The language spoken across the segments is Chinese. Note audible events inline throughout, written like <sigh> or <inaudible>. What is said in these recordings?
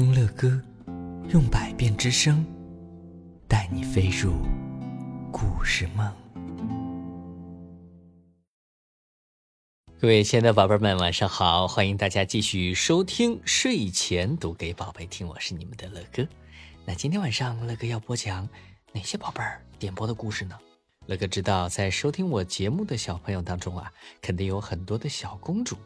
听乐歌，用百变之声，带你飞入故事梦。各位亲爱的宝贝们，晚上好！欢迎大家继续收听睡前读给宝贝听，我是你们的乐哥。那今天晚上乐哥要播讲哪些宝贝儿点播的故事呢？乐哥知道，在收听我节目的小朋友当中啊，肯定有很多的小公主。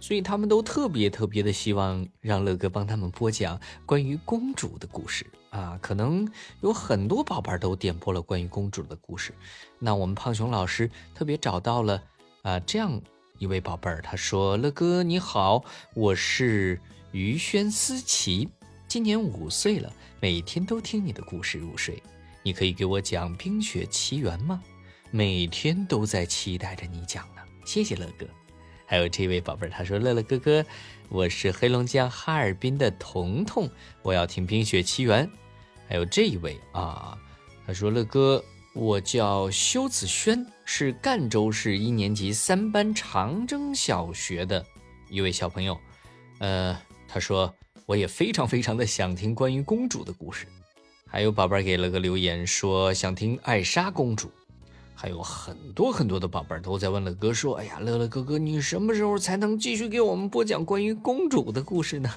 所以他们都特别特别的希望让乐哥帮他们播讲关于公主的故事啊，可能有很多宝贝儿都点播了关于公主的故事。那我们胖熊老师特别找到了啊这样一位宝贝儿，他说：“乐哥你好，我是于轩思琪，今年五岁了，每天都听你的故事入睡。你可以给我讲《冰雪奇缘》吗？每天都在期待着你讲呢。谢谢乐哥。”还有这位宝贝儿，他说：“乐乐哥哥，我是黑龙江哈尔滨的彤彤，我要听《冰雪奇缘》。”还有这一位啊，他说：“乐哥，我叫修子轩，是赣州市一年级三班长征小学的一位小朋友。呃，他说我也非常非常的想听关于公主的故事。还有宝贝儿给了个留言，说想听艾莎公主。”还有很多很多的宝贝儿都在问乐哥说：“哎呀，乐乐哥哥，你什么时候才能继续给我们播讲关于公主的故事呢？”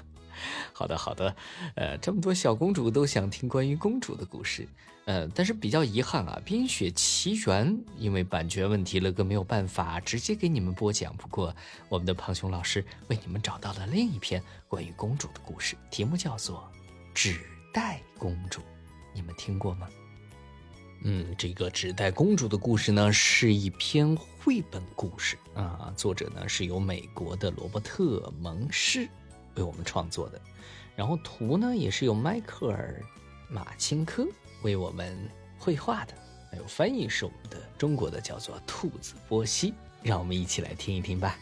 <laughs> 好的，好的，呃，这么多小公主都想听关于公主的故事，呃，但是比较遗憾啊，《冰雪奇缘》因为版权问题，乐哥没有办法直接给你们播讲。不过，我们的胖熊老师为你们找到了另一篇关于公主的故事，题目叫做《纸袋公主》，你们听过吗？嗯，这个纸袋公主的故事呢，是一篇绘本故事啊。作者呢是由美国的罗伯特蒙氏为我们创作的，然后图呢也是由迈克尔马钦科为我们绘画的，还有翻译是我们的中国的叫做兔子波西。让我们一起来听一听吧。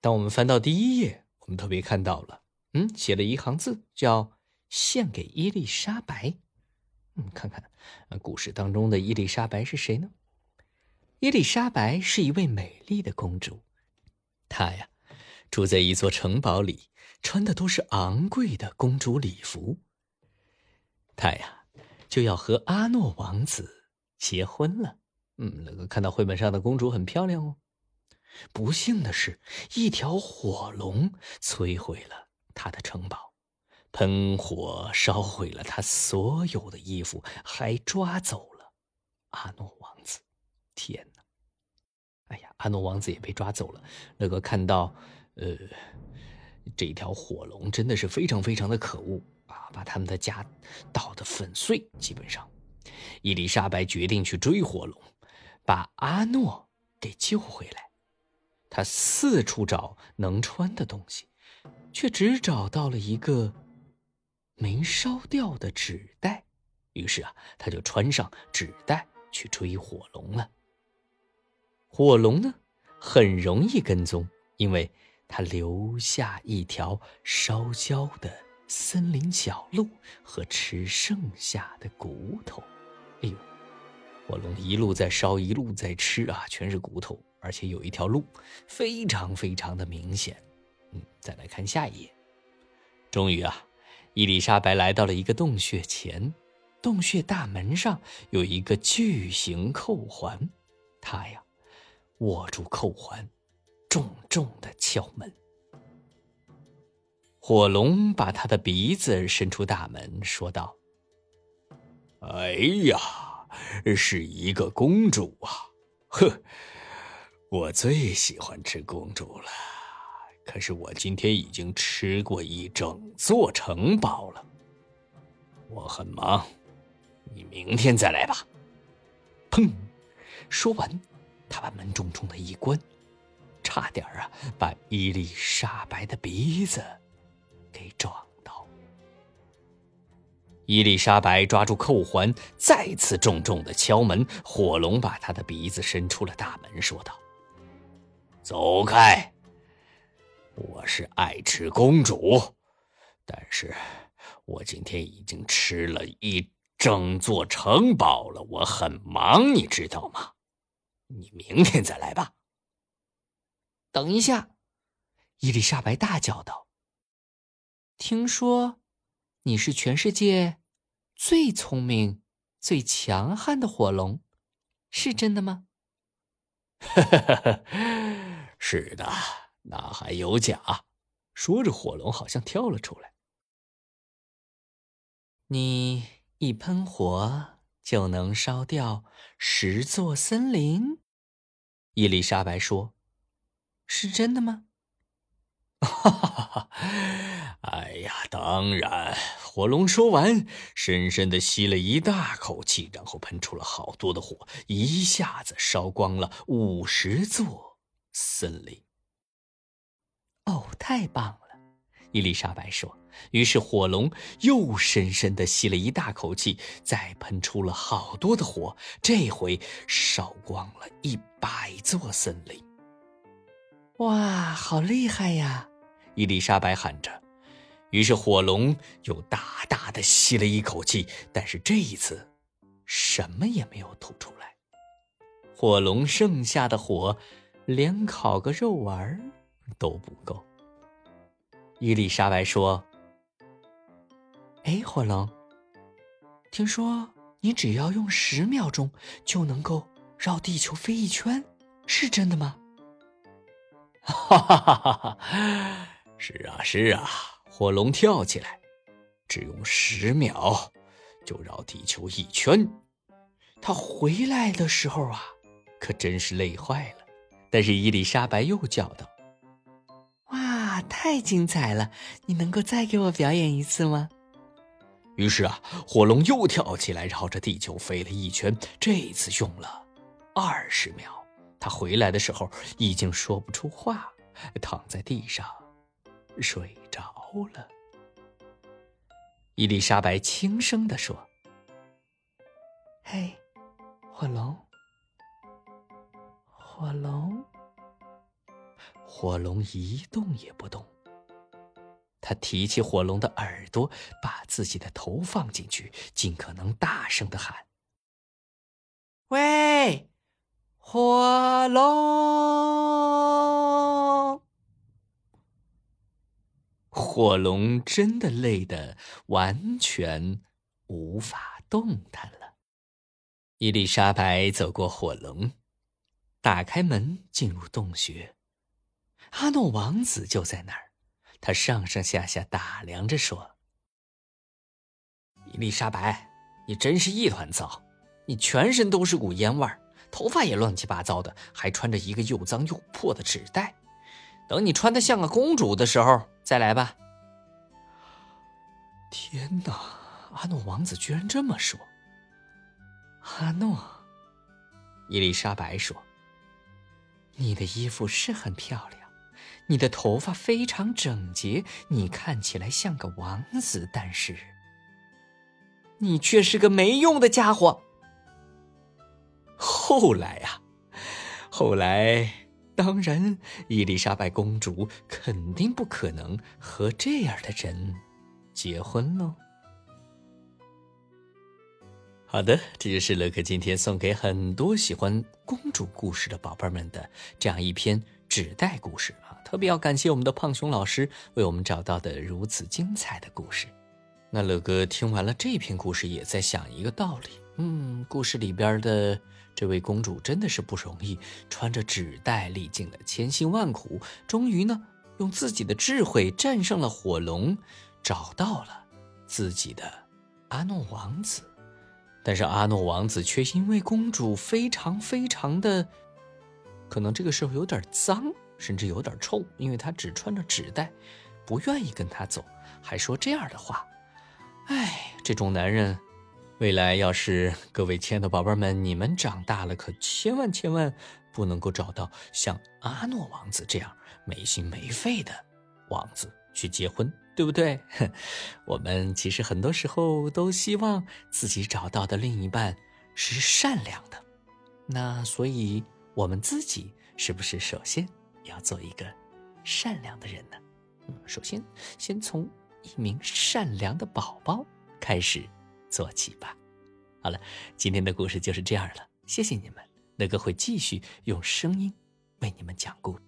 当我们翻到第一页，我们特别看到了。嗯，写了一行字，叫“献给伊丽莎白”。嗯，看看，故事当中的伊丽莎白是谁呢？伊丽莎白是一位美丽的公主，她呀，住在一座城堡里，穿的都是昂贵的公主礼服。她呀，就要和阿诺王子结婚了。嗯，那个看到绘本上的公主很漂亮哦。不幸的是，一条火龙摧毁了。他的城堡，喷火烧毁了他所有的衣服，还抓走了阿诺王子。天哪！哎呀，阿诺王子也被抓走了。乐哥看到，呃，这条火龙真的是非常非常的可恶啊，把他们的家捣得粉碎。基本上，伊丽莎白决定去追火龙，把阿诺给救回来。他四处找能穿的东西。却只找到了一个没烧掉的纸袋，于是啊，他就穿上纸袋去追火龙了。火龙呢，很容易跟踪，因为他留下一条烧焦的森林小路和吃剩下的骨头。哎呦，火龙一路在烧，一路在吃啊，全是骨头，而且有一条路非常非常的明显。嗯，再来看下一页。终于啊，伊丽莎白来到了一个洞穴前，洞穴大门上有一个巨型扣环，她呀握住扣环，重重的敲门。火龙把他的鼻子伸出大门，说道：“哎呀，是一个公主啊！呵，我最喜欢吃公主了。”可是我今天已经吃过一整座城堡了，我很忙，你明天再来吧。砰！说完，他把门重重的一关，差点啊把伊丽莎白的鼻子给撞到。伊丽莎白抓住扣环，再次重重的敲门。火龙把他的鼻子伸出了大门，说道：“走开。”我是爱吃公主，但是我今天已经吃了一整座城堡了，我很忙，你知道吗？你明天再来吧。等一下！伊丽莎白大叫道：“听说你是全世界最聪明、最强悍的火龙，是真的吗？”“ <laughs> <laughs> 是的，那还有假？”说着，火龙好像跳了出来。你一喷火就能烧掉十座森林，伊丽莎白说：“是真的吗？”哈哈哈！哎呀，当然！火龙说完，深深的吸了一大口气，然后喷出了好多的火，一下子烧光了五十座森林。哦，太棒了！伊丽莎白说。于是火龙又深深的吸了一大口气，再喷出了好多的火，这回烧光了一百座森林。哇，好厉害呀！伊丽莎白喊着。于是火龙又大大的吸了一口气，但是这一次，什么也没有吐出来。火龙剩下的火，连烤个肉丸都不够。伊丽莎白说：“哎，火龙，听说你只要用十秒钟就能够绕地球飞一圈，是真的吗？”“哈哈哈哈哈！是啊，是啊。”火龙跳起来，只用十秒就绕地球一圈。他回来的时候啊，可真是累坏了。但是伊丽莎白又叫道。哇，太精彩了！你能够再给我表演一次吗？于是啊，火龙又跳起来，绕着地球飞了一圈。这次用了二十秒。他回来的时候已经说不出话，躺在地上睡着了。伊丽莎白轻声地说：“嘿，火龙，火龙。”火龙一动也不动。他提起火龙的耳朵，把自己的头放进去，尽可能大声的喊：“喂，火龙！”火龙真的累得完全无法动弹了。伊丽莎白走过火龙，打开门，进入洞穴。阿诺王子就在那儿，他上上下下打量着，说：“伊丽莎白，你真是一团糟，你全身都是股烟味儿，头发也乱七八糟的，还穿着一个又脏又破的纸袋。等你穿的像个公主的时候再来吧。”天哪，阿诺王子居然这么说！阿诺，伊丽莎白说：“你的衣服是很漂亮。”你的头发非常整洁，你看起来像个王子，但是你却是个没用的家伙。后来呀，后来，当然，伊丽莎白公主肯定不可能和这样的人结婚喽。好的，这就是乐克今天送给很多喜欢公主故事的宝贝们的这样一篇纸袋故事啊。特别要感谢我们的胖熊老师为我们找到的如此精彩的故事。那乐哥听完了这篇故事，也在想一个道理。嗯，故事里边的这位公主真的是不容易，穿着纸袋，历尽了千辛万苦，终于呢，用自己的智慧战胜了火龙，找到了自己的阿诺王子。但是阿诺王子却因为公主非常非常的，可能这个时候有点脏。甚至有点臭，因为他只穿着纸袋，不愿意跟他走，还说这样的话。哎，这种男人，未来要是各位亲爱的宝贝们，你们长大了，可千万千万不能够找到像阿诺王子这样没心没肺的王子去结婚，对不对？<laughs> 我们其实很多时候都希望自己找到的另一半是善良的，那所以我们自己是不是首先？要做一个善良的人呢，嗯，首先先从一名善良的宝宝开始做起吧。好了，今天的故事就是这样了，谢谢你们，乐哥会继续用声音为你们讲故事。